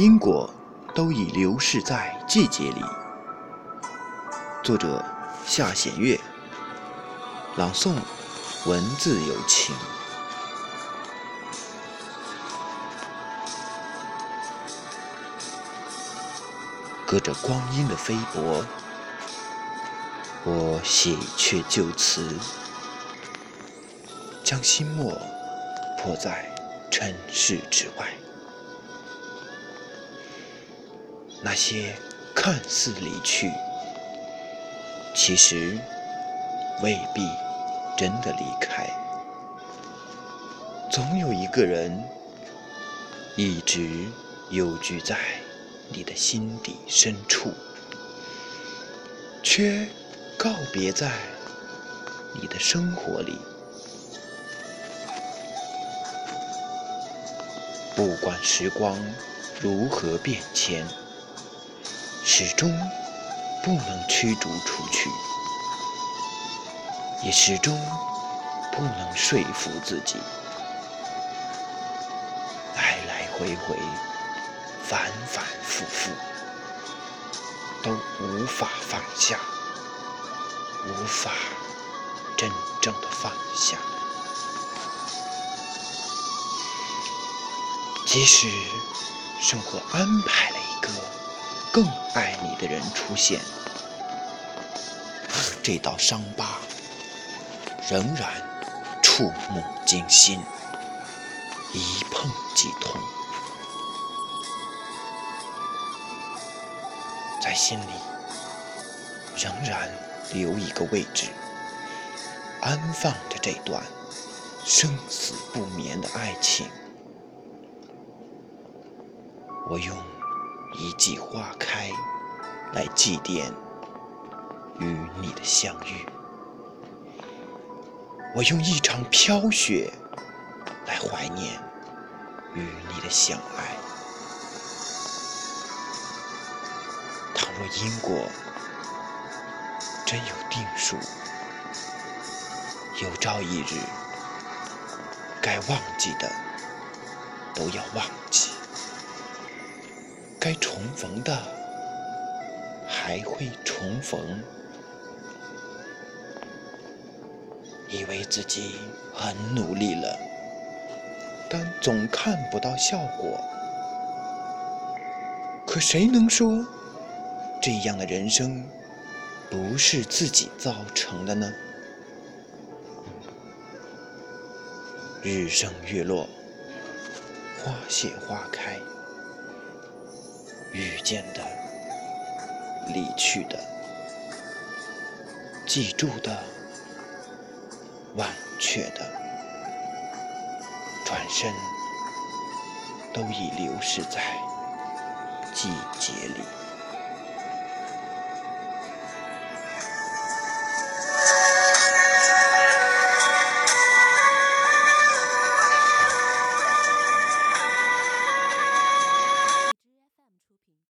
因果都已流逝在季节里。作者：夏弦月，朗诵：文字有情。隔着光阴的飞薄，我写却旧词，将心墨泼在尘世之外。那些看似离去，其实未必真的离开。总有一个人一直幽居在。你的心底深处，却告别在你的生活里。不管时光如何变迁，始终不能驱逐出去，也始终不能说服自己，来来回回。反反复复，都无法放下，无法真正的放下。即使生活安排了一个更爱你的人出现，这道伤疤仍然触目惊心，一碰即痛。在心里仍然留一个位置，安放着这段生死不眠的爱情。我用一季花开来祭奠与你的相遇，我用一场飘雪来怀念与你的相爱。倘若因果真有定数，有朝一日，该忘记的都要忘记，该重逢的还会重逢。以为自己很努力了，但总看不到效果。可谁能说？这样的人生不是自己造成的呢？日升月落，花谢花开，遇见的、离去的、记住的、忘却的，转身都已流逝在季节里。